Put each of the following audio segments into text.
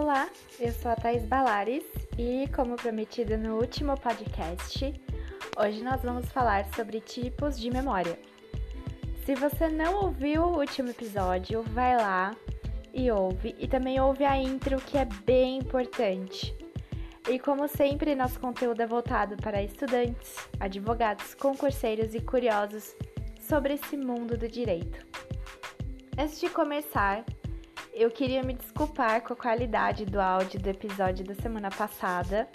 Olá, eu sou a Thais Balares e, como prometido no último podcast, hoje nós vamos falar sobre tipos de memória. Se você não ouviu o último episódio, vai lá e ouve, e também ouve a intro, que é bem importante. E como sempre, nosso conteúdo é voltado para estudantes, advogados, concurseiros e curiosos sobre esse mundo do direito. Antes de começar, eu queria me desculpar com a qualidade do áudio do episódio da semana passada.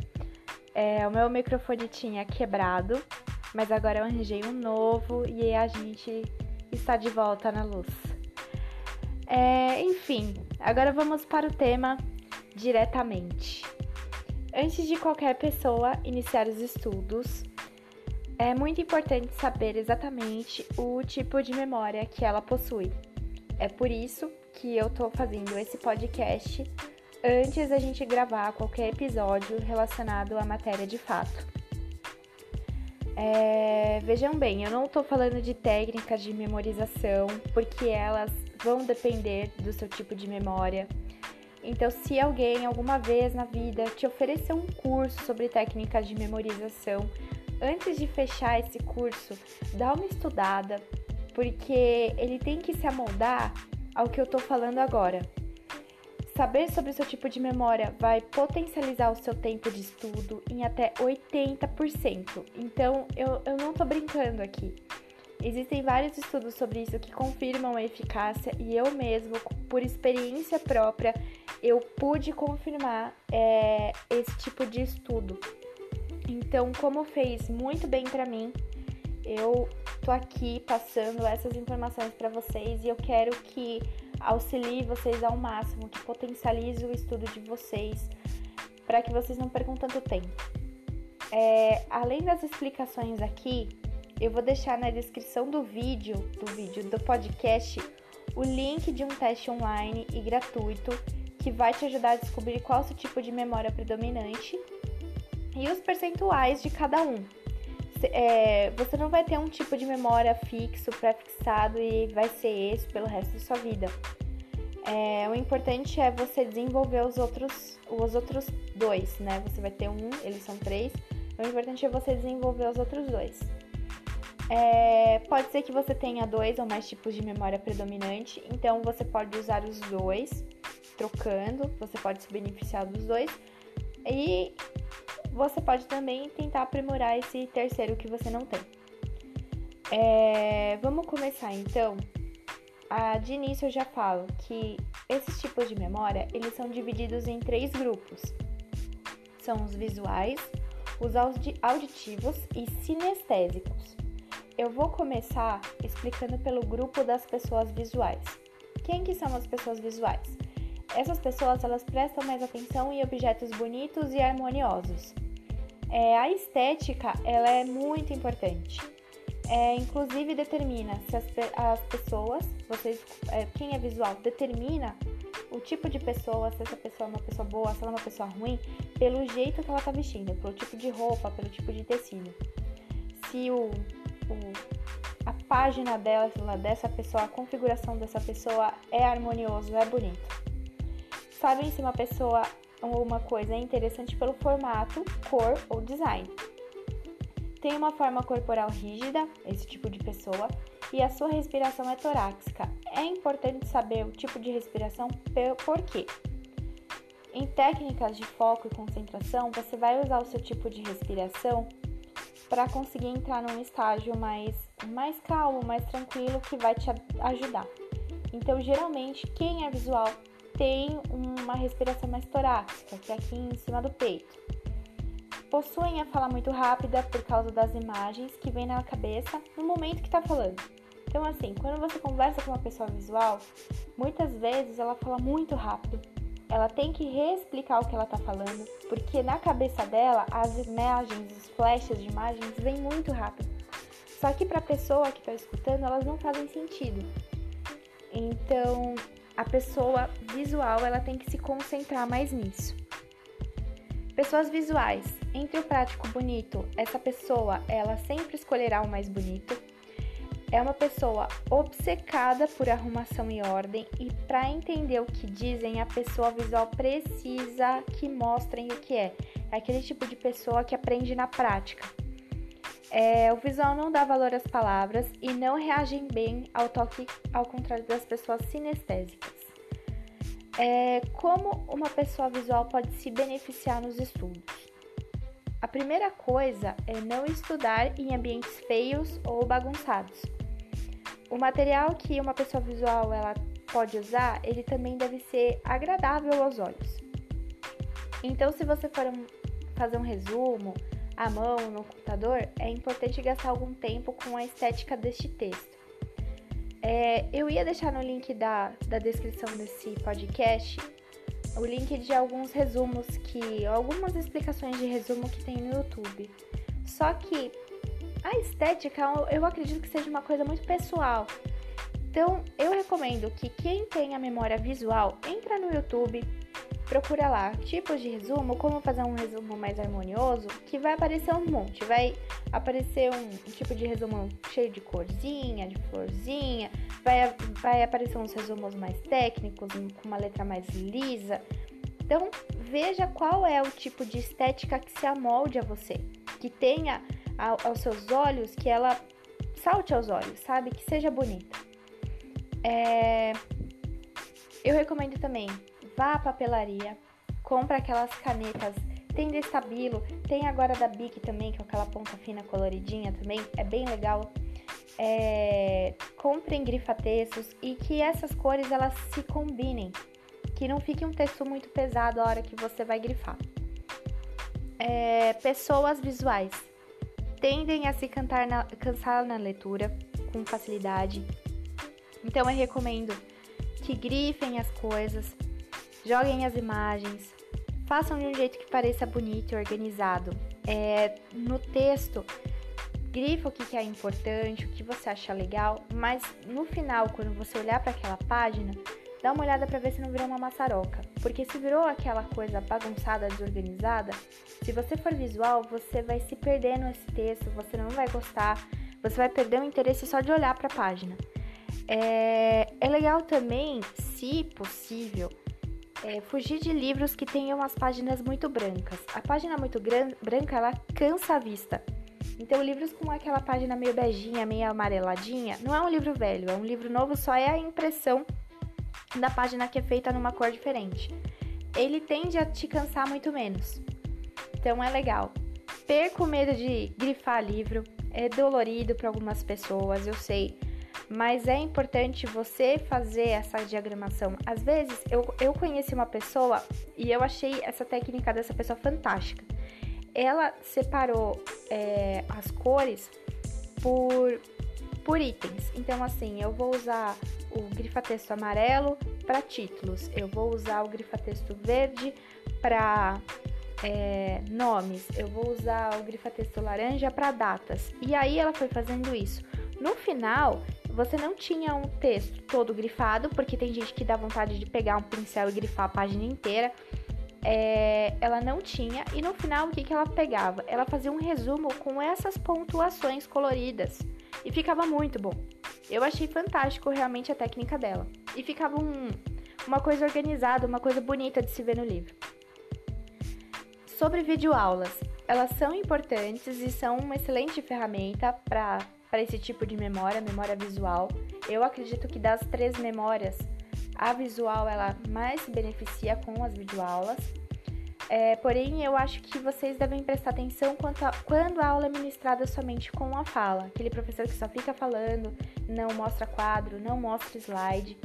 É, o meu microfone tinha quebrado, mas agora eu arranjei um novo e a gente está de volta na luz. É, enfim, agora vamos para o tema diretamente. Antes de qualquer pessoa iniciar os estudos, é muito importante saber exatamente o tipo de memória que ela possui. É por isso que eu tô fazendo esse podcast antes da gente gravar qualquer episódio relacionado à matéria de fato. É, vejam bem, eu não estou falando de técnicas de memorização, porque elas vão depender do seu tipo de memória. Então, se alguém alguma vez na vida te oferecer um curso sobre técnicas de memorização, antes de fechar esse curso, dá uma estudada, porque ele tem que se amoldar ao que eu tô falando agora. Saber sobre o seu tipo de memória vai potencializar o seu tempo de estudo em até 80%. Então, eu, eu não tô brincando aqui. Existem vários estudos sobre isso que confirmam a eficácia e eu mesmo, por experiência própria, eu pude confirmar é, esse tipo de estudo. Então, como fez muito bem para mim, eu tô aqui passando essas informações para vocês e eu quero que auxilie vocês ao máximo, que potencialize o estudo de vocês, para que vocês não percam tanto tempo. É, além das explicações aqui, eu vou deixar na descrição do vídeo, do vídeo do podcast, o link de um teste online e gratuito que vai te ajudar a descobrir qual é o seu tipo de memória predominante e os percentuais de cada um é, você não vai ter um tipo de memória fixo, pré-fixado e vai ser esse pelo resto da sua vida. É, o importante é você desenvolver os outros, os outros dois, né? Você vai ter um, eles são três. O importante é você desenvolver os outros dois. É, pode ser que você tenha dois ou mais tipos de memória predominante, então você pode usar os dois, trocando, você pode se beneficiar dos dois. E você pode também tentar aprimorar esse terceiro que você não tem. É, vamos começar então. Ah, de início eu já falo que esses tipos de memória eles são divididos em três grupos. São os visuais, os auditivos e sinestésicos. Eu vou começar explicando pelo grupo das pessoas visuais. Quem que são as pessoas visuais? Essas pessoas elas prestam mais atenção em objetos bonitos e harmoniosos. É, a estética ela é muito importante. É, inclusive determina se as, as pessoas, vocês, é, quem é visual, determina o tipo de pessoa, se essa pessoa é uma pessoa boa, se ela é uma pessoa ruim, pelo jeito que ela está vestindo, pelo tipo de roupa, pelo tipo de tecido. Se o, o a página dela, dessa pessoa, a configuração dessa pessoa é harmonioso, é bonito. Sabem se uma pessoa uma coisa interessante pelo formato, cor ou design. Tem uma forma corporal rígida, esse tipo de pessoa, e a sua respiração é torácica. É importante saber o tipo de respiração por quê. Em técnicas de foco e concentração, você vai usar o seu tipo de respiração para conseguir entrar num estágio mais, mais calmo, mais tranquilo, que vai te ajudar. Então, geralmente, quem é visual tem uma respiração mais torácica, que é aqui em cima do peito. Possuem a fala muito rápida por causa das imagens que vem na cabeça no momento que está falando. Então, assim, quando você conversa com uma pessoa visual, muitas vezes ela fala muito rápido. Ela tem que reexplicar o que ela está falando, porque na cabeça dela as imagens, os flashes de imagens vêm muito rápido. Só que para a pessoa que está escutando, elas não fazem sentido. Então, a pessoa visual ela tem que se concentrar mais nisso. Pessoas visuais, entre o prático bonito, essa pessoa ela sempre escolherá o mais bonito. é uma pessoa obcecada por arrumação e ordem e para entender o que dizem, a pessoa visual precisa que mostrem o que é. É aquele tipo de pessoa que aprende na prática. É, o visual não dá valor às palavras e não reagem bem ao toque, ao contrário das pessoas sinestésicas. É, como uma pessoa visual pode se beneficiar nos estudos? A primeira coisa é não estudar em ambientes feios ou bagunçados. O material que uma pessoa visual ela pode usar, ele também deve ser agradável aos olhos. Então, se você for fazer um resumo à mão no computador, é importante gastar algum tempo com a estética deste texto. É, eu ia deixar no link da, da descrição desse podcast o link de alguns resumos que. algumas explicações de resumo que tem no YouTube. Só que a estética, eu acredito que seja uma coisa muito pessoal. Então, eu recomendo que quem tem a memória visual, entra no YouTube, procura lá tipos de resumo, como fazer um resumo mais harmonioso, que vai aparecer um monte. Vai aparecer um, tipo de resumo cheio de corzinha, de florzinha, vai, vai aparecer uns resumos mais técnicos, com uma letra mais lisa. Então, veja qual é o tipo de estética que se amolde a você, que tenha aos seus olhos, que ela salte aos olhos, sabe? Que seja bonita. É... Eu recomendo também, vá à papelaria, compra aquelas canetas, tem da Estabilo, tem agora da Bic também, que é aquela ponta fina coloridinha também, é bem legal. É... Comprem grifa-textos e que essas cores elas se combinem, que não fique um texto muito pesado a hora que você vai grifar. É... Pessoas visuais tendem a se na, cansar na leitura com facilidade. Então eu recomendo que grifem as coisas, joguem as imagens, façam de um jeito que pareça bonito e organizado. É, no texto, grifa o que é importante, o que você acha legal, mas no final, quando você olhar para aquela página, dá uma olhada para ver se não virou uma maçaroca. Porque se virou aquela coisa bagunçada, desorganizada, se você for visual, você vai se perder nesse texto, você não vai gostar, você vai perder o interesse só de olhar para a página. É, é, legal também, se possível, é, fugir de livros que tenham as páginas muito brancas. A página muito branca, ela cansa a vista. Então, livros com aquela página meio beijinha, meio amareladinha, não é um livro velho, é um livro novo, só é a impressão da página que é feita numa cor diferente. Ele tende a te cansar muito menos. Então é legal. Perco medo de grifar livro, é dolorido para algumas pessoas, eu sei, mas é importante você fazer essa diagramação. Às vezes eu, eu conheci uma pessoa e eu achei essa técnica dessa pessoa fantástica. Ela separou é, as cores por, por itens. Então, assim, eu vou usar o grifa-texto amarelo para títulos, eu vou usar o grifa-texto verde para é, nomes, eu vou usar o grifa-texto laranja para datas. E aí ela foi fazendo isso. No final, você não tinha um texto todo grifado, porque tem gente que dá vontade de pegar um pincel e grifar a página inteira. É, ela não tinha, e no final o que, que ela pegava? Ela fazia um resumo com essas pontuações coloridas e ficava muito bom. Eu achei fantástico realmente a técnica dela. E ficava um, uma coisa organizada, uma coisa bonita de se ver no livro. Sobre videoaulas, elas são importantes e são uma excelente ferramenta para esse tipo de memória, memória visual. Eu acredito que das três memórias, a visual ela mais se beneficia com as videoaulas. É, porém, eu acho que vocês devem prestar atenção a, quando a aula é ministrada somente com a fala. Aquele professor que só fica falando, não mostra quadro, não mostra slide.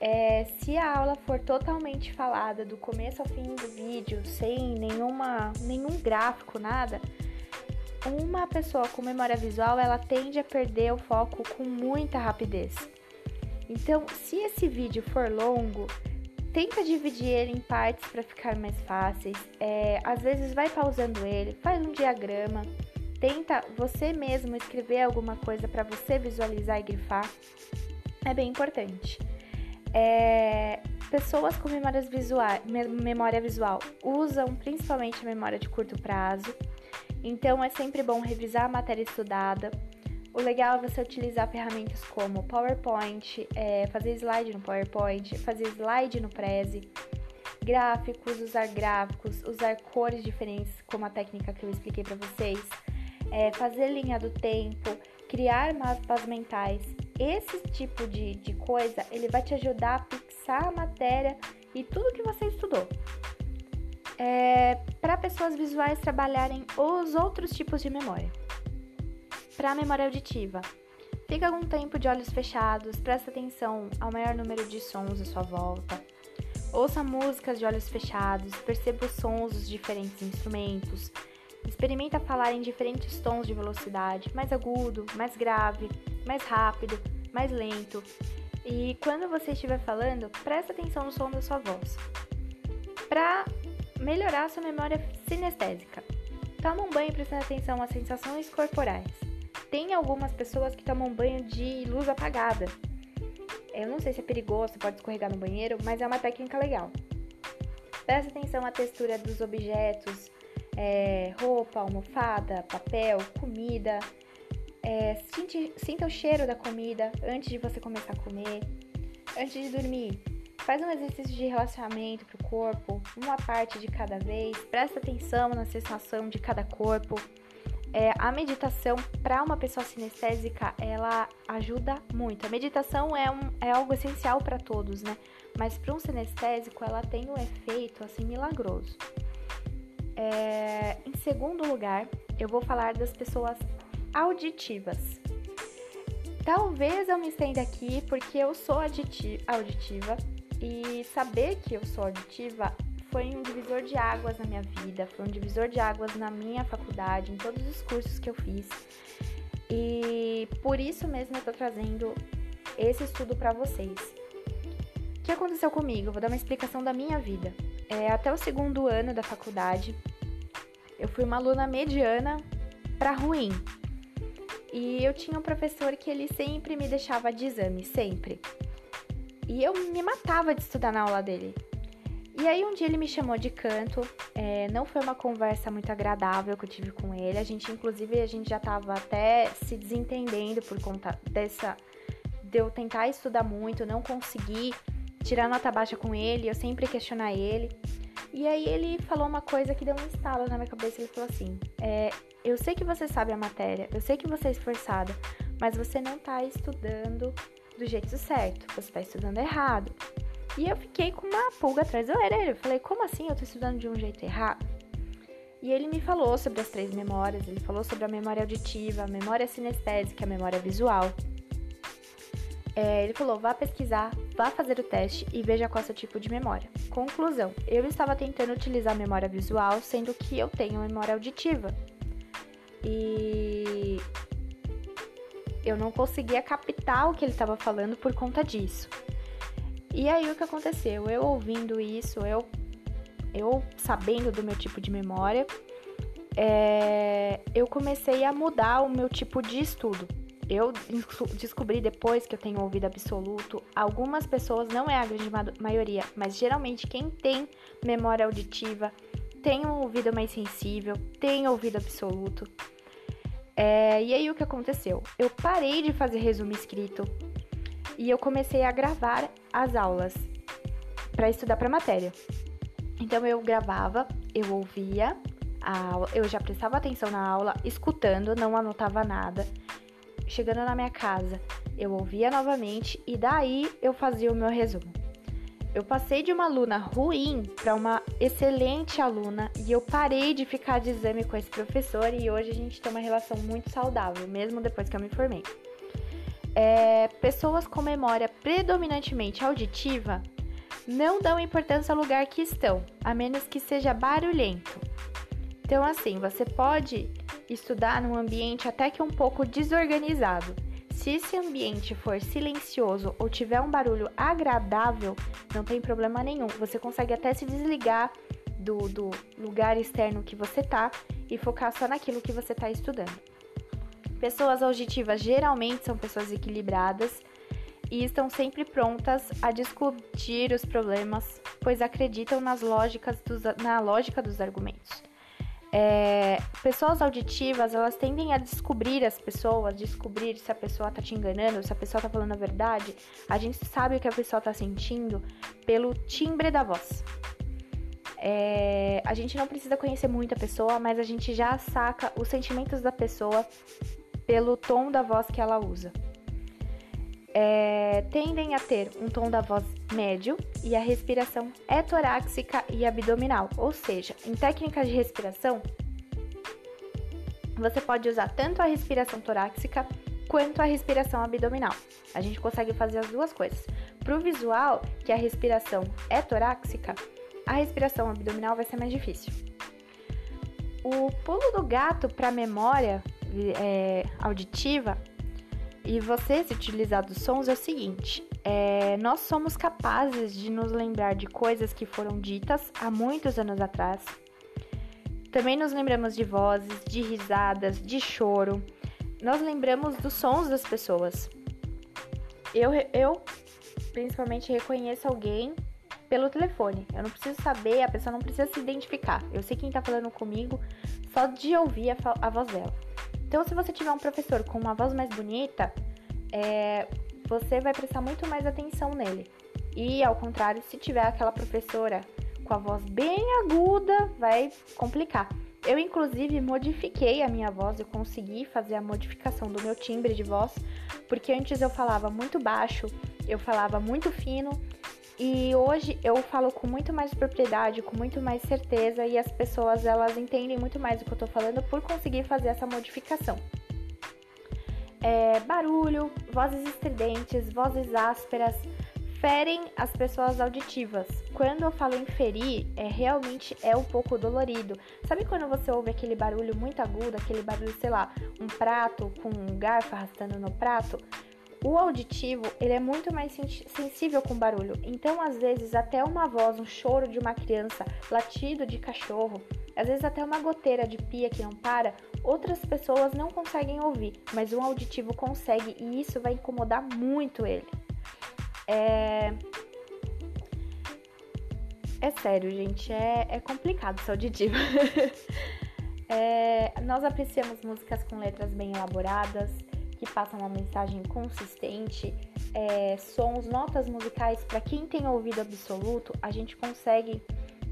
É, se a aula for totalmente falada do começo ao fim do vídeo, sem nenhuma, nenhum gráfico, nada, uma pessoa com memória visual ela tende a perder o foco com muita rapidez. Então, se esse vídeo for longo, tenta dividir ele em partes para ficar mais fáceis. É, às vezes vai pausando ele, faz um diagrama, tenta você mesmo escrever alguma coisa para você visualizar e grifar. É bem importante. É, pessoas com memórias visuais, memória visual usam principalmente a memória de curto prazo. Então é sempre bom revisar a matéria estudada, O legal é você utilizar ferramentas como PowerPoint, é, fazer slide no PowerPoint, fazer slide no Prezi, gráficos, usar gráficos, usar cores diferentes, como a técnica que eu expliquei para vocês, é, fazer linha do tempo, criar mapas mentais. Esse tipo de, de coisa, ele vai te ajudar a fixar a matéria e tudo que você estudou. É, para pessoas visuais trabalharem os outros tipos de memória. Para a memória auditiva, fica algum tempo de olhos fechados, presta atenção ao maior número de sons à sua volta. Ouça músicas de olhos fechados, perceba os sons dos diferentes instrumentos. Experimenta falar em diferentes tons de velocidade, mais agudo, mais grave, mais rápido, mais lento. E quando você estiver falando, presta atenção no som da sua voz. Para melhorar sua memória sinestésica, toma um banho prestando atenção às sensações corporais. Tem algumas pessoas que tomam banho de luz apagada. Eu não sei se é perigoso, pode escorregar no banheiro, mas é uma técnica legal. Preste atenção à textura dos objetos, é, roupa, almofada, papel, comida. É, sinta, sinta o cheiro da comida antes de você começar a comer. Antes de dormir, faz um exercício de relaxamento para o corpo, uma parte de cada vez. Presta atenção na sensação de cada corpo. É, a meditação para uma pessoa sinestésica ela ajuda muito. A meditação é, um, é algo essencial para todos, né? Mas para um sinestésico ela tem um efeito assim milagroso. É, em segundo lugar, eu vou falar das pessoas auditivas. Talvez eu me estenda aqui porque eu sou auditiva e saber que eu sou auditiva foi um divisor de águas na minha vida, foi um divisor de águas na minha faculdade, em todos os cursos que eu fiz. E por isso mesmo eu tô trazendo esse estudo para vocês. O que aconteceu comigo? Eu vou dar uma explicação da minha vida. É, até o segundo ano da faculdade, eu fui uma aluna mediana para ruim. E eu tinha um professor que ele sempre me deixava de exame, sempre. E eu me matava de estudar na aula dele. E aí um dia ele me chamou de canto, é, não foi uma conversa muito agradável que eu tive com ele. A gente, inclusive, a gente já tava até se desentendendo por conta dessa. de eu tentar estudar muito, não conseguir tirar nota baixa com ele, eu sempre questionar ele. E aí ele falou uma coisa que deu um estalo na minha cabeça. Ele falou assim: é, Eu sei que você sabe a matéria, eu sei que você é esforçada, mas você não tá estudando do jeito certo, você tá estudando errado. E eu fiquei com uma pulga atrás da orelha. Eu falei, como assim eu tô estudando de um jeito errado? E ele me falou sobre as três memórias, ele falou sobre a memória auditiva, a memória sinestésica, a memória visual. É, ele falou, vá pesquisar, vá fazer o teste e veja qual é o seu tipo de memória. Conclusão, eu estava tentando utilizar a memória visual, sendo que eu tenho memória auditiva. E eu não conseguia captar o que ele estava falando por conta disso. E aí o que aconteceu? Eu ouvindo isso, eu, eu sabendo do meu tipo de memória, é, eu comecei a mudar o meu tipo de estudo. Eu descobri depois que eu tenho ouvido absoluto, algumas pessoas, não é a grande maioria, mas geralmente quem tem memória auditiva tem um ouvido mais sensível, tem ouvido absoluto. É, e aí o que aconteceu? Eu parei de fazer resumo escrito, e eu comecei a gravar as aulas para estudar para matéria. Então eu gravava, eu ouvia a aula, eu já prestava atenção na aula, escutando, não anotava nada. Chegando na minha casa, eu ouvia novamente e daí eu fazia o meu resumo. Eu passei de uma aluna ruim para uma excelente aluna e eu parei de ficar de exame com esse professor e hoje a gente tem uma relação muito saudável, mesmo depois que eu me formei. É, pessoas com memória predominantemente auditiva não dão importância ao lugar que estão, a menos que seja barulhento. Então, assim, você pode estudar num ambiente até que um pouco desorganizado. Se esse ambiente for silencioso ou tiver um barulho agradável, não tem problema nenhum. Você consegue até se desligar do, do lugar externo que você tá e focar só naquilo que você está estudando. Pessoas auditivas geralmente são pessoas equilibradas e estão sempre prontas a discutir os problemas, pois acreditam nas lógicas dos, na lógica dos argumentos. É, pessoas auditivas, elas tendem a descobrir as pessoas, descobrir se a pessoa tá te enganando, se a pessoa tá falando a verdade. A gente sabe o que a pessoa tá sentindo pelo timbre da voz. É, a gente não precisa conhecer muito a pessoa, mas a gente já saca os sentimentos da pessoa pelo tom da voz que ela usa. É, tendem a ter um tom da voz médio e a respiração é torácica e abdominal, ou seja, em técnicas de respiração, você pode usar tanto a respiração torácica quanto a respiração abdominal. A gente consegue fazer as duas coisas. Para o visual, que a respiração é torácica, a respiração abdominal vai ser mais difícil. O pulo do gato para a memória é, auditiva e você se utilizar dos sons é o seguinte: é, nós somos capazes de nos lembrar de coisas que foram ditas há muitos anos atrás. Também nos lembramos de vozes, de risadas, de choro. Nós lembramos dos sons das pessoas. Eu, eu principalmente reconheço alguém pelo telefone. Eu não preciso saber, a pessoa não precisa se identificar. Eu sei quem tá falando comigo só de ouvir a, a voz dela. Então, se você tiver um professor com uma voz mais bonita, é, você vai prestar muito mais atenção nele. E ao contrário, se tiver aquela professora com a voz bem aguda, vai complicar. Eu, inclusive, modifiquei a minha voz, eu consegui fazer a modificação do meu timbre de voz, porque antes eu falava muito baixo, eu falava muito fino e hoje eu falo com muito mais propriedade, com muito mais certeza e as pessoas elas entendem muito mais o que eu tô falando por conseguir fazer essa modificação. É, barulho, vozes estridentes, vozes ásperas ferem as pessoas auditivas. Quando eu falo em ferir, é realmente é um pouco dolorido. Sabe quando você ouve aquele barulho muito agudo, aquele barulho, sei lá, um prato com um garfo arrastando no prato? O auditivo, ele é muito mais sensível com barulho. Então, às vezes, até uma voz, um choro de uma criança, latido de cachorro, às vezes até uma goteira de pia que não para, outras pessoas não conseguem ouvir, mas um auditivo consegue e isso vai incomodar muito ele. É, é sério, gente, é, é complicado ser auditivo. é, nós apreciamos músicas com letras bem elaboradas, que passam uma mensagem consistente, é, sons, notas musicais, para quem tem ouvido absoluto, a gente consegue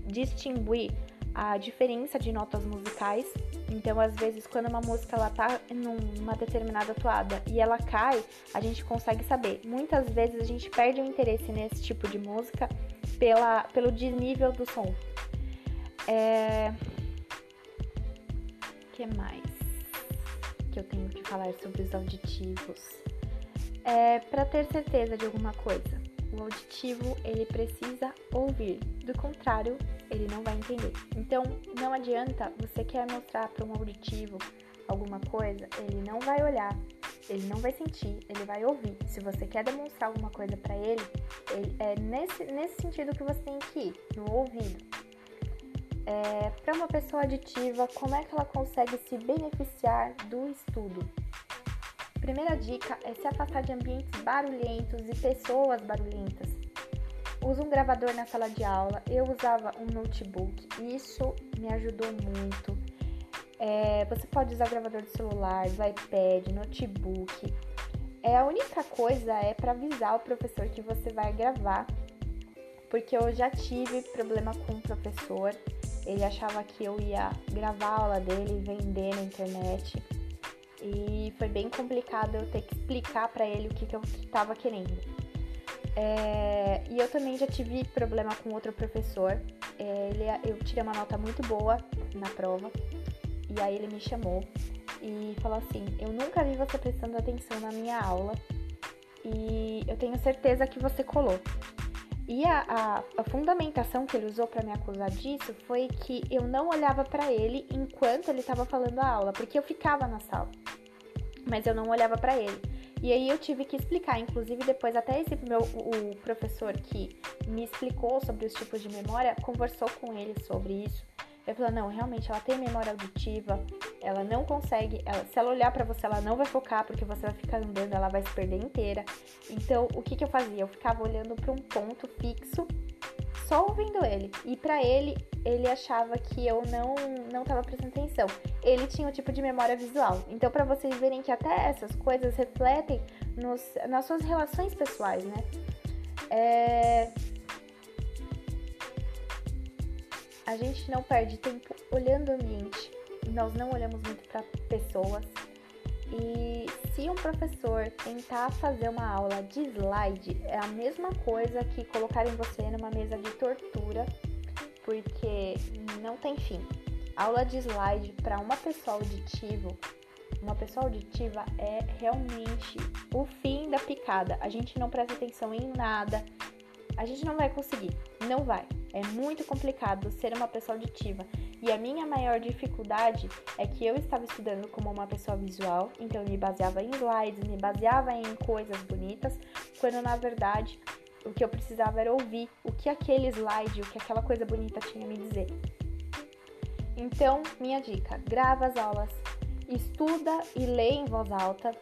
distinguir a diferença de notas musicais. Então, às vezes, quando uma música ela tá numa determinada toada e ela cai, a gente consegue saber. Muitas vezes a gente perde o interesse nesse tipo de música pela, pelo desnível do som. É... que mais? Que eu tenho que falar sobre os auditivos. É para ter certeza de alguma coisa. O auditivo ele precisa ouvir, do contrário, ele não vai entender. Então, não adianta você quer mostrar para um auditivo alguma coisa, ele não vai olhar, ele não vai sentir, ele vai ouvir. Se você quer demonstrar alguma coisa para ele, ele, é nesse, nesse sentido que você tem que ir, no ouvido. É, para uma pessoa aditiva, como é que ela consegue se beneficiar do estudo? Primeira dica é se afastar de ambientes barulhentos e pessoas barulhentas. Usa um gravador na sala de aula, eu usava um notebook, isso me ajudou muito. É, você pode usar gravador de celular, do iPad, notebook. É, a única coisa é para avisar o professor que você vai gravar, porque eu já tive problema com o professor ele achava que eu ia gravar a aula dele e vender na internet. E foi bem complicado eu ter que explicar para ele o que, que eu estava querendo. É, e eu também já tive problema com outro professor. É, ele, eu tirei uma nota muito boa na prova. E aí ele me chamou e falou assim: Eu nunca vi você prestando atenção na minha aula. E eu tenho certeza que você colou. E a, a, a fundamentação que ele usou para me acusar disso foi que eu não olhava para ele enquanto ele estava falando a aula, porque eu ficava na sala, mas eu não olhava para ele. E aí eu tive que explicar, inclusive depois até esse meu o professor que me explicou sobre os tipos de memória conversou com ele sobre isso. Ele falou: não, realmente ela tem memória auditiva, ela não consegue, ela, se ela olhar para você, ela não vai focar, porque você vai ficar andando, ela vai se perder inteira. Então, o que, que eu fazia? Eu ficava olhando para um ponto fixo, só ouvindo ele. E para ele, ele achava que eu não não tava prestando atenção. Ele tinha um tipo de memória visual. Então, para vocês verem que até essas coisas refletem nos, nas suas relações pessoais, né? É... A gente não perde tempo olhando o ambiente. Nós não olhamos muito para pessoas. E se um professor tentar fazer uma aula de slide, é a mesma coisa que colocarem você numa mesa de tortura, porque não tem fim. Aula de slide para uma pessoa auditiva, uma pessoa auditiva é realmente o fim da picada. A gente não presta atenção em nada. A gente não vai conseguir, não vai. É muito complicado ser uma pessoa auditiva. E a minha maior dificuldade é que eu estava estudando como uma pessoa visual, então me baseava em slides, me baseava em coisas bonitas, quando na verdade o que eu precisava era ouvir o que aquele slide, o que aquela coisa bonita tinha a me dizer. Então, minha dica: grava as aulas, estuda e lê em voz alta.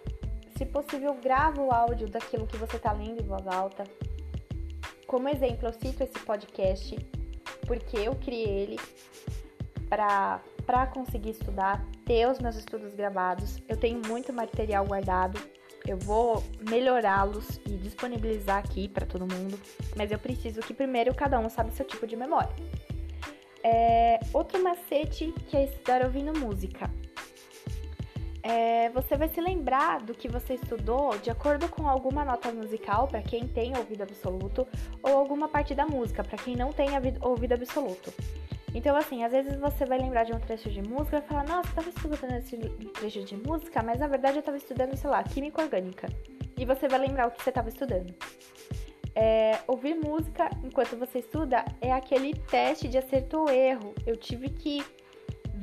Se possível, grava o áudio daquilo que você está lendo em voz alta. Como exemplo, eu cito esse podcast porque eu criei ele para conseguir estudar, ter os meus estudos gravados. Eu tenho muito material guardado. Eu vou melhorá-los e disponibilizar aqui para todo mundo, mas eu preciso que primeiro cada um sabe seu tipo de memória. É, outro macete que é estudar ouvindo música. É, você vai se lembrar do que você estudou de acordo com alguma nota musical, para quem tem ouvido absoluto, ou alguma parte da música, para quem não tem ouvido absoluto. Então, assim, às vezes você vai lembrar de um trecho de música e falar, nossa, eu tava estudando esse trecho de música, mas na verdade eu tava estudando, sei lá, química orgânica. E você vai lembrar o que você tava estudando. É, ouvir música enquanto você estuda é aquele teste de acerto ou erro. Eu tive que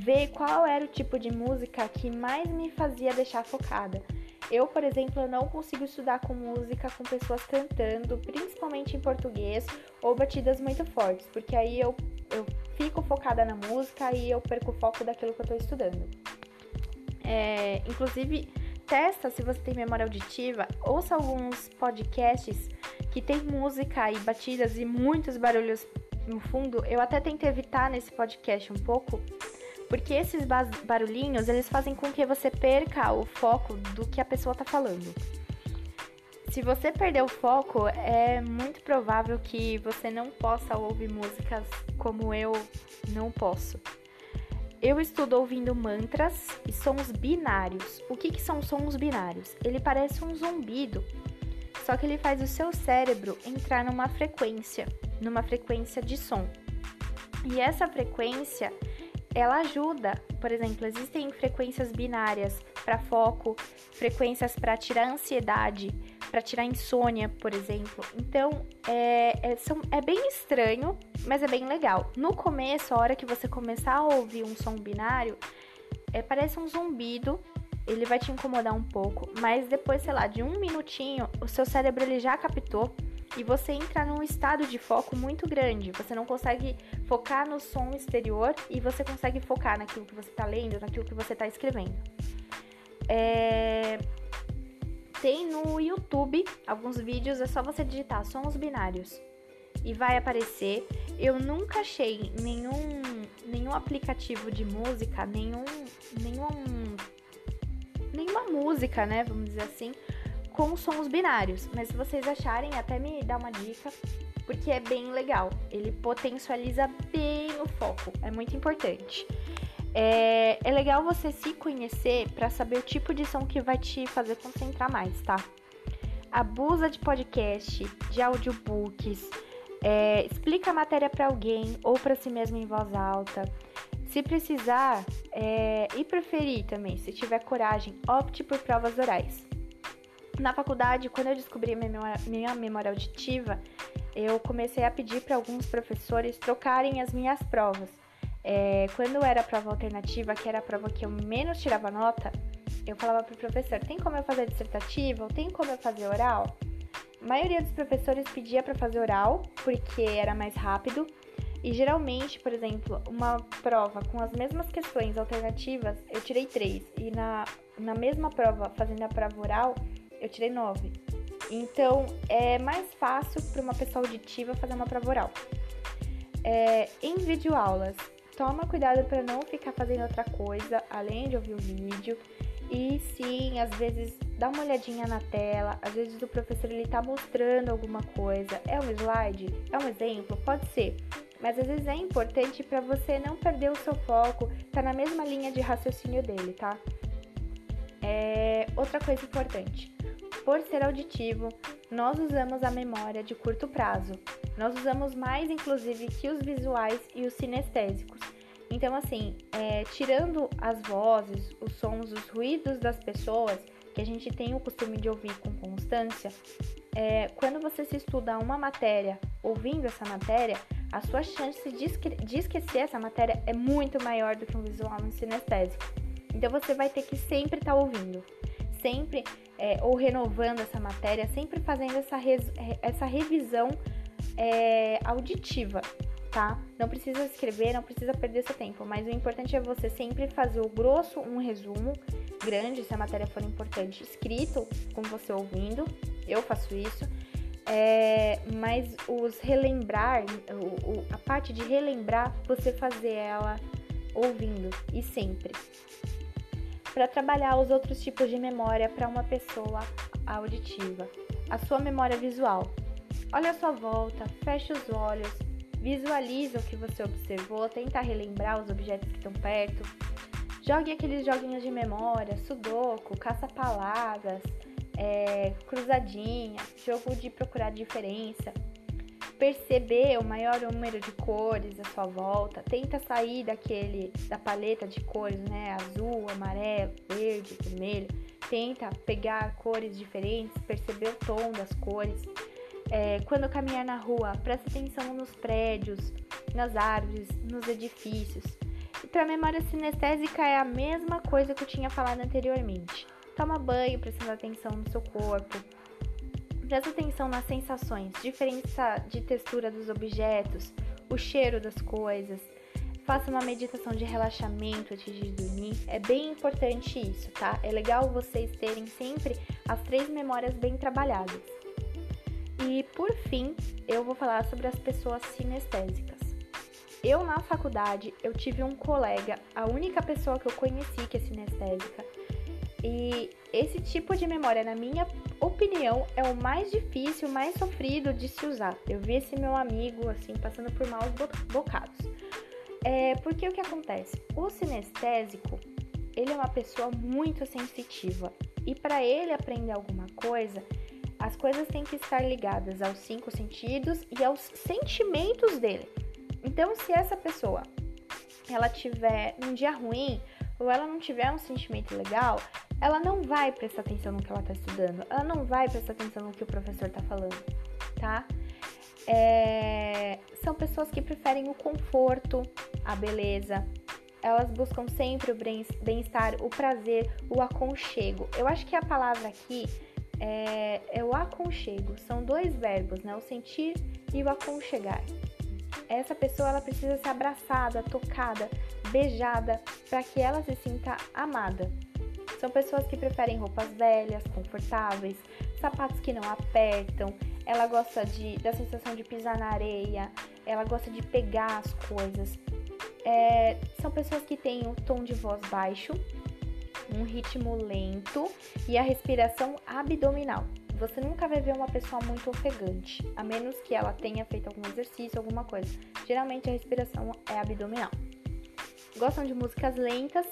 ver qual era o tipo de música que mais me fazia deixar focada. Eu, por exemplo, não consigo estudar com música com pessoas cantando, principalmente em português, ou batidas muito fortes, porque aí eu, eu fico focada na música e eu perco o foco daquilo que eu estou estudando. É, inclusive, testa se você tem memória auditiva, ouça alguns podcasts que tem música e batidas e muitos barulhos no fundo. Eu até tento evitar nesse podcast um pouco, porque esses barulhinhos, eles fazem com que você perca o foco do que a pessoa está falando. Se você perder o foco, é muito provável que você não possa ouvir músicas como eu não posso. Eu estudo ouvindo mantras e sons binários. O que, que são sons binários? Ele parece um zumbido, só que ele faz o seu cérebro entrar numa frequência, numa frequência de som. E essa frequência ela ajuda, por exemplo, existem frequências binárias para foco, frequências para tirar ansiedade, para tirar insônia, por exemplo. Então, é, é, são, é bem estranho, mas é bem legal. No começo, a hora que você começar a ouvir um som binário, é, parece um zumbido, ele vai te incomodar um pouco, mas depois, sei lá, de um minutinho, o seu cérebro ele já captou e você entra num estado de foco muito grande. Você não consegue focar no som exterior e você consegue focar naquilo que você está lendo, naquilo que você está escrevendo. É... Tem no YouTube alguns vídeos, é só você digitar sons binários e vai aparecer. Eu nunca achei nenhum, nenhum aplicativo de música, nenhum, nenhum, nenhuma música, né? Vamos dizer assim, com sons binários. Mas se vocês acharem, até me dá uma dica, porque é bem legal. Ele potencializa bem o foco, é muito importante. É, é legal você se conhecer para saber o tipo de som que vai te fazer concentrar mais, tá? Abusa de podcast, de audiobooks, é, explica a matéria para alguém ou para si mesmo em voz alta. Se precisar é, e preferir também, se tiver coragem, opte por provas orais. Na faculdade, quando eu descobri minha memória, minha memória auditiva, eu comecei a pedir para alguns professores trocarem as minhas provas. É, quando era a prova alternativa, que era a prova que eu menos tirava nota, eu falava para o professor: tem como eu fazer dissertativa ou tem como eu fazer oral? A maioria dos professores pedia para fazer oral, porque era mais rápido. E geralmente, por exemplo, uma prova com as mesmas questões alternativas, eu tirei três. E na, na mesma prova, fazendo a prova oral, eu tirei 9. Então, é mais fácil para uma pessoa auditiva fazer uma prova oral. É, em videoaulas, toma cuidado para não ficar fazendo outra coisa além de ouvir o vídeo. E sim, às vezes dá uma olhadinha na tela, às vezes o professor ele tá mostrando alguma coisa. É um slide? É um exemplo? Pode ser. Mas às vezes é importante para você não perder o seu foco, tá na mesma linha de raciocínio dele, tá? É, outra coisa importante. Por ser auditivo, nós usamos a memória de curto prazo. Nós usamos mais, inclusive, que os visuais e os sinestésicos. Então, assim, é, tirando as vozes, os sons, os ruídos das pessoas, que a gente tem o costume de ouvir com constância, é, quando você se estuda uma matéria ouvindo essa matéria, a sua chance de, de esquecer essa matéria é muito maior do que um visual um sinestésico. Então você vai ter que sempre estar tá ouvindo, sempre é, ou renovando essa matéria, sempre fazendo essa, res, essa revisão é, auditiva, tá? Não precisa escrever, não precisa perder seu tempo, mas o importante é você sempre fazer o grosso, um resumo grande, se a matéria for importante, escrito com você ouvindo. Eu faço isso. É, mas os relembrar, o, o, a parte de relembrar, você fazer ela ouvindo e sempre. Para trabalhar os outros tipos de memória para uma pessoa auditiva. A sua memória visual. Olha a sua volta, feche os olhos, visualiza o que você observou, tenta relembrar os objetos que estão perto. Jogue aqueles joguinhos de memória, sudoku, caça-palavras, é, cruzadinha, jogo de procurar diferença, perceber o maior número de cores à sua volta, tenta sair daquele da paleta de cores, né, azul, amarelo, verde, vermelho, tenta pegar cores diferentes, perceber o tom das cores. É, quando caminhar na rua, preste atenção nos prédios, nas árvores, nos edifícios. E para a memória sinestésica é a mesma coisa que eu tinha falado anteriormente. Toma banho prestando atenção no seu corpo. Presta atenção nas sensações, diferença de textura dos objetos, o cheiro das coisas. Faça uma meditação de relaxamento antes de dormir. É bem importante isso, tá? É legal vocês terem sempre as três memórias bem trabalhadas. E por fim, eu vou falar sobre as pessoas sinestésicas. Eu na faculdade, eu tive um colega, a única pessoa que eu conheci que é sinestésica, e esse tipo de memória, na minha opinião, é o mais difícil, o mais sofrido de se usar. Eu vi esse meu amigo, assim, passando por maus bocados. É, porque o que acontece? O sinestésico, ele é uma pessoa muito sensitiva. E para ele aprender alguma coisa, as coisas têm que estar ligadas aos cinco sentidos e aos sentimentos dele. Então, se essa pessoa ela tiver um dia ruim ou ela não tiver um sentimento legal, ela não vai prestar atenção no que ela está estudando, ela não vai prestar atenção no que o professor está falando, tá? É... São pessoas que preferem o conforto, a beleza, elas buscam sempre o bem-estar, o prazer, o aconchego. Eu acho que a palavra aqui é, é o aconchego. São dois verbos, né? O sentir e o aconchegar. Essa pessoa ela precisa ser abraçada, tocada, beijada para que ela se sinta amada. São pessoas que preferem roupas velhas, confortáveis, sapatos que não apertam. Ela gosta de, da sensação de pisar na areia, ela gosta de pegar as coisas. É, são pessoas que têm um tom de voz baixo, um ritmo lento e a respiração abdominal. Você nunca vai ver uma pessoa muito ofegante, a menos que ela tenha feito algum exercício, alguma coisa. Geralmente a respiração é abdominal. Gostam de músicas lentas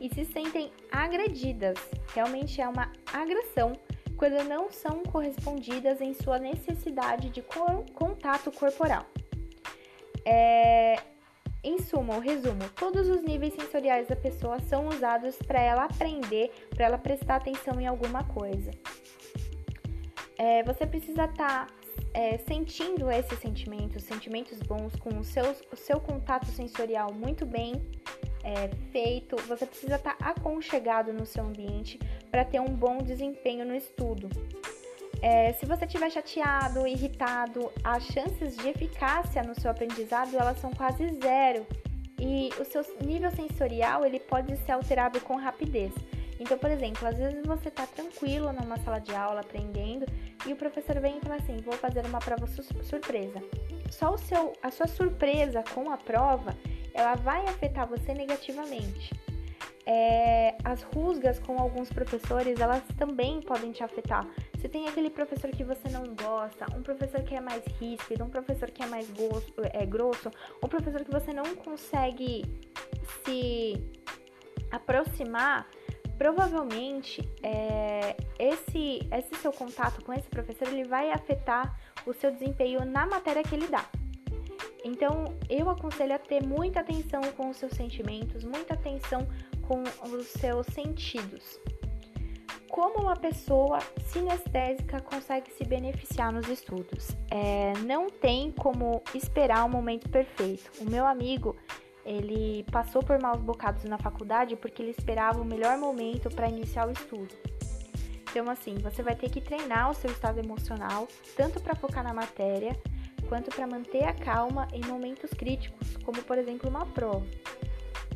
e se sentem agredidas. Realmente é uma agressão quando não são correspondidas em sua necessidade de contato corporal. É, em suma, o resumo: todos os níveis sensoriais da pessoa são usados para ela aprender, para ela prestar atenção em alguma coisa. É, você precisa estar tá, é, sentindo esses sentimentos, sentimentos bons, com o seu, o seu contato sensorial muito bem é, feito, você precisa estar aconchegado no seu ambiente para ter um bom desempenho no estudo. É, se você estiver chateado, irritado, as chances de eficácia no seu aprendizado elas são quase zero e o seu nível sensorial ele pode ser alterado com rapidez. Então, por exemplo, às vezes você está tranquilo numa sala de aula aprendendo e o professor vem e fala assim: "Vou fazer uma prova su surpresa". Só o seu a sua surpresa com a prova, ela vai afetar você negativamente. É, as rusgas com alguns professores, elas também podem te afetar. Se tem aquele professor que você não gosta, um professor que é mais ríspido, um professor que é mais gosto, é, grosso, um professor que você não consegue se aproximar, provavelmente é, esse, esse seu contato com esse professor ele vai afetar o seu desempenho na matéria que ele dá. Então, eu aconselho a ter muita atenção com os seus sentimentos, muita atenção com os seus sentidos. Como uma pessoa sinestésica consegue se beneficiar nos estudos? É, não tem como esperar o um momento perfeito. O meu amigo, ele passou por maus bocados na faculdade porque ele esperava o melhor momento para iniciar o estudo. Então, assim, você vai ter que treinar o seu estado emocional, tanto para focar na matéria, quanto para manter a calma em momentos críticos, como por exemplo uma prova.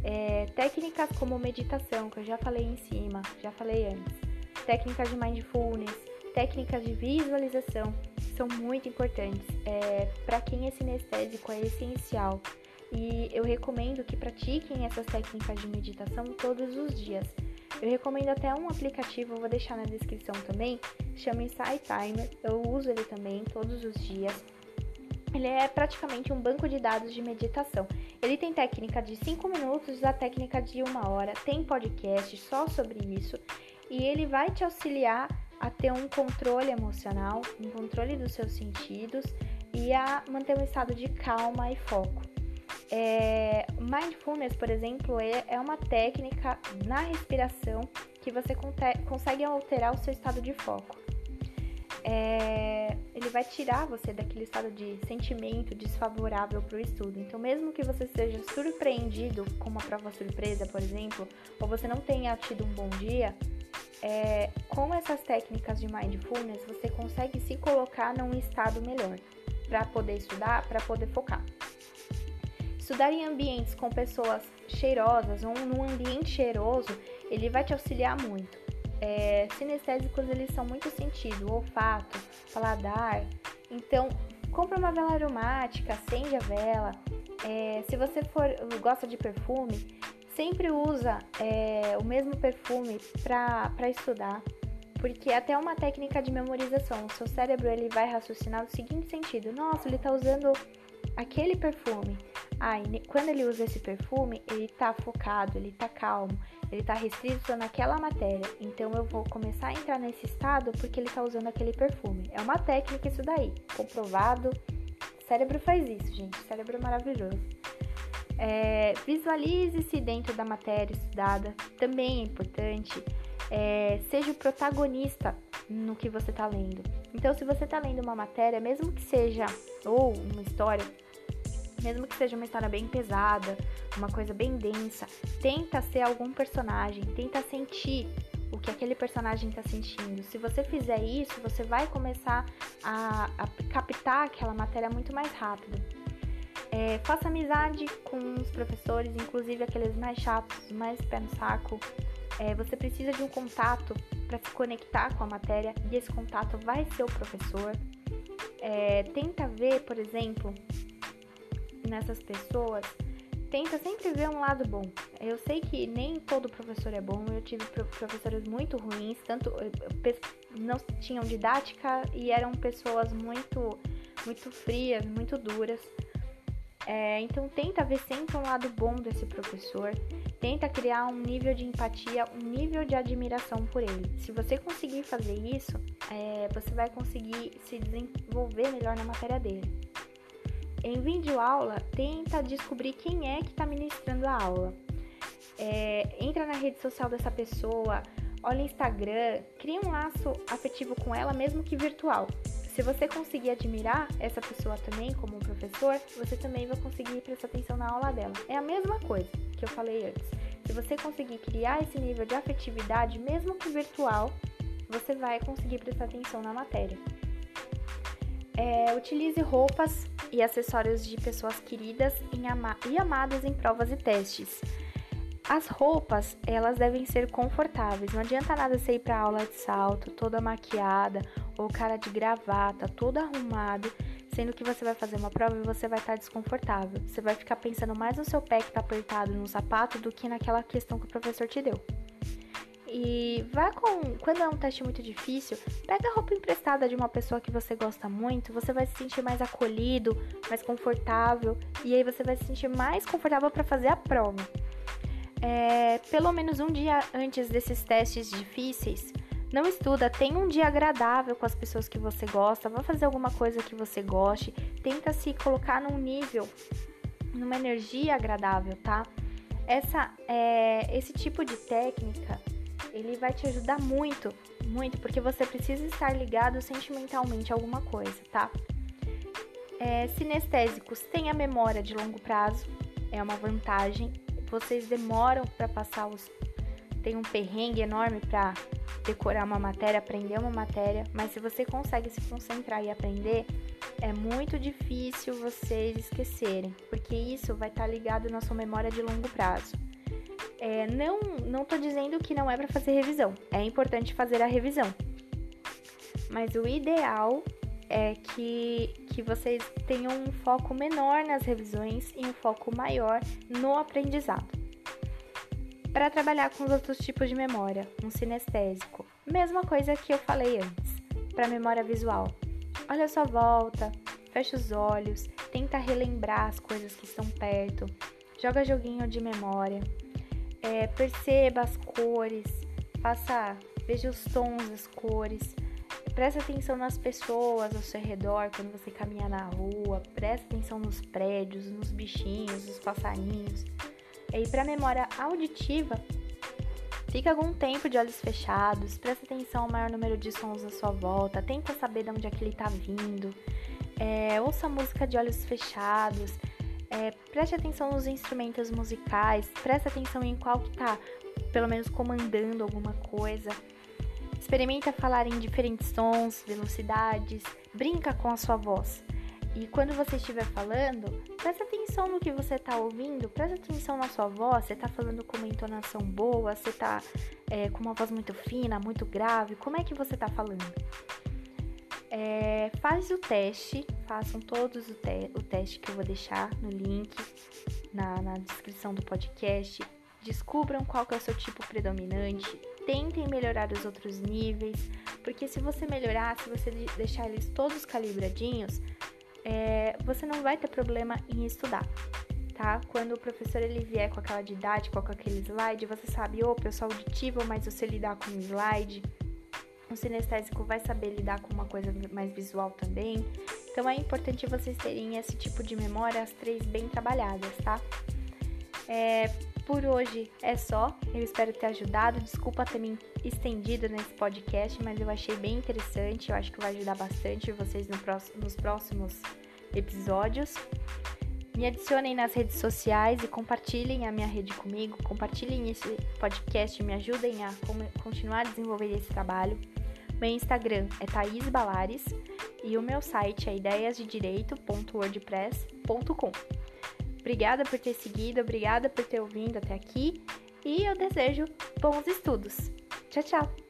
É, técnicas como meditação, que eu já falei em cima, já falei antes, técnicas de mindfulness, técnicas de visualização, são muito importantes. É, para quem é sinestésico, é essencial e eu recomendo que pratiquem essas técnicas de meditação todos os dias. Eu recomendo até um aplicativo, vou deixar na descrição também, chama Insight Timer. Eu uso ele também todos os dias. Ele é praticamente um banco de dados de meditação. Ele tem técnica de 5 minutos a técnica de uma hora, tem podcast só sobre isso e ele vai te auxiliar a ter um controle emocional, um controle dos seus sentidos e a manter um estado de calma e foco. É, mindfulness, por exemplo, é, é uma técnica na respiração que você consegue alterar o seu estado de foco. É, ele vai tirar você daquele estado de sentimento desfavorável para o estudo. Então, mesmo que você seja surpreendido com uma prova surpresa, por exemplo, ou você não tenha tido um bom dia, é, com essas técnicas de mindfulness, você consegue se colocar num estado melhor para poder estudar, para poder focar. Estudar em ambientes com pessoas cheirosas ou num ambiente cheiroso, ele vai te auxiliar muito. É, sinestésicos, eles são muito sentido, olfato, paladar. Então, compra uma vela aromática, acende a vela. É, se você for gosta de perfume, sempre usa é, o mesmo perfume para estudar, porque é até uma técnica de memorização. O seu cérebro ele vai raciocinar no seguinte sentido: nossa, ele está usando aquele perfume. Quando ele usa esse perfume, ele tá focado, ele tá calmo, ele tá restrito naquela matéria. Então eu vou começar a entrar nesse estado porque ele tá usando aquele perfume. É uma técnica isso daí, comprovado. O cérebro faz isso, gente. O cérebro é maravilhoso. É, Visualize-se dentro da matéria estudada, também é importante. É, seja o protagonista no que você está lendo. Então, se você está lendo uma matéria, mesmo que seja ou uma história, mesmo que seja uma história bem pesada, uma coisa bem densa, tenta ser algum personagem, tenta sentir o que aquele personagem está sentindo. Se você fizer isso, você vai começar a, a captar aquela matéria muito mais rápido. É, faça amizade com os professores, inclusive aqueles mais chatos, mais pé no saco. É, você precisa de um contato para se conectar com a matéria e esse contato vai ser o professor. É, tenta ver, por exemplo, nessas pessoas, tenta sempre ver um lado bom. Eu sei que nem todo professor é bom, eu tive professores muito ruins, tanto não tinham didática e eram pessoas muito, muito frias, muito duras. É, então tenta ver sempre um lado bom desse professor, tenta criar um nível de empatia, um nível de admiração por ele. Se você conseguir fazer isso, é, você vai conseguir se desenvolver melhor na matéria dele. Em vídeo aula, tenta descobrir quem é que está ministrando a aula. É, entra na rede social dessa pessoa, olha o Instagram, cria um laço afetivo com ela, mesmo que virtual. Se você conseguir admirar essa pessoa também como um professor, você também vai conseguir prestar atenção na aula dela. É a mesma coisa que eu falei antes. Se você conseguir criar esse nível de afetividade, mesmo que virtual, você vai conseguir prestar atenção na matéria. É, utilize roupas e acessórios de pessoas queridas ama e amadas em provas e testes. As roupas, elas devem ser confortáveis. Não adianta nada você ir para aula de salto, toda maquiada, ou cara de gravata, todo arrumado, sendo que você vai fazer uma prova e você vai estar desconfortável. Você vai ficar pensando mais no seu pé que está apertado no sapato do que naquela questão que o professor te deu. E vá com. Quando é um teste muito difícil, pega a roupa emprestada de uma pessoa que você gosta muito, você vai se sentir mais acolhido, mais confortável, e aí você vai se sentir mais confortável para fazer a prova. É, pelo menos um dia antes desses testes difíceis, não estuda, tem um dia agradável com as pessoas que você gosta, vai fazer alguma coisa que você goste, tenta se colocar num nível, numa energia agradável, tá? Essa, é, esse tipo de técnica ele vai te ajudar muito, muito, porque você precisa estar ligado sentimentalmente a alguma coisa, tá? É, sinestésicos têm a memória de longo prazo, é uma vantagem. Vocês demoram para passar os. Tem um perrengue enorme para decorar uma matéria, aprender uma matéria, mas se você consegue se concentrar e aprender, é muito difícil vocês esquecerem, porque isso vai estar tá ligado na sua memória de longo prazo. É, não, não tô dizendo que não é para fazer revisão. É importante fazer a revisão. Mas o ideal é que, que vocês tenham um foco menor nas revisões e um foco maior no aprendizado. Para trabalhar com os outros tipos de memória, um sinestésico, mesma coisa que eu falei antes, para memória visual. Olha a sua volta, fecha os olhos, tenta relembrar as coisas que estão perto, joga joguinho de memória, é, perceba as cores, faça, veja os tons das cores, preste atenção nas pessoas ao seu redor quando você caminha na rua, preste atenção nos prédios, nos bichinhos, nos passarinhos. E para memória auditiva, fica algum tempo de olhos fechados, preste atenção ao maior número de sons à sua volta, tenta saber de onde é que ele está vindo, é, ouça música de olhos fechados, é, preste atenção nos instrumentos musicais, preste atenção em qual que tá, pelo menos comandando alguma coisa. Experimenta falar em diferentes tons, velocidades, brinca com a sua voz. E quando você estiver falando, preste atenção no que você está ouvindo, preste atenção na sua voz, você está falando com uma entonação boa, você está é, com uma voz muito fina, muito grave, como é que você está falando? É, faz o teste, façam todos o, te o, teste que eu vou deixar no link, na, na descrição do podcast. Descubram qual é o seu tipo predominante, tentem melhorar os outros níveis, porque se você melhorar, se você deixar eles todos calibradinhos, é, você não vai ter problema em estudar, tá? Quando o professor ele vier com aquela didática, com aquele slide, você sabe, opa, eu sou auditivo, mas você lidar com o slide, o sinestésico vai saber lidar com uma coisa mais visual também. Então é importante vocês terem esse tipo de memória, as três bem trabalhadas, tá? É, por hoje é só. Eu espero ter ajudado. Desculpa ter me estendido nesse podcast, mas eu achei bem interessante. Eu acho que vai ajudar bastante vocês no próximo, nos próximos episódios. Me adicionem nas redes sociais e compartilhem a minha rede comigo. Compartilhem esse podcast, me ajudem a continuar a desenvolver esse trabalho. Meu Instagram é Thaís Balares e o meu site é ideiasdedireito.wordpress.com. Obrigada por ter seguido, obrigada por ter ouvido até aqui e eu desejo bons estudos. Tchau, tchau!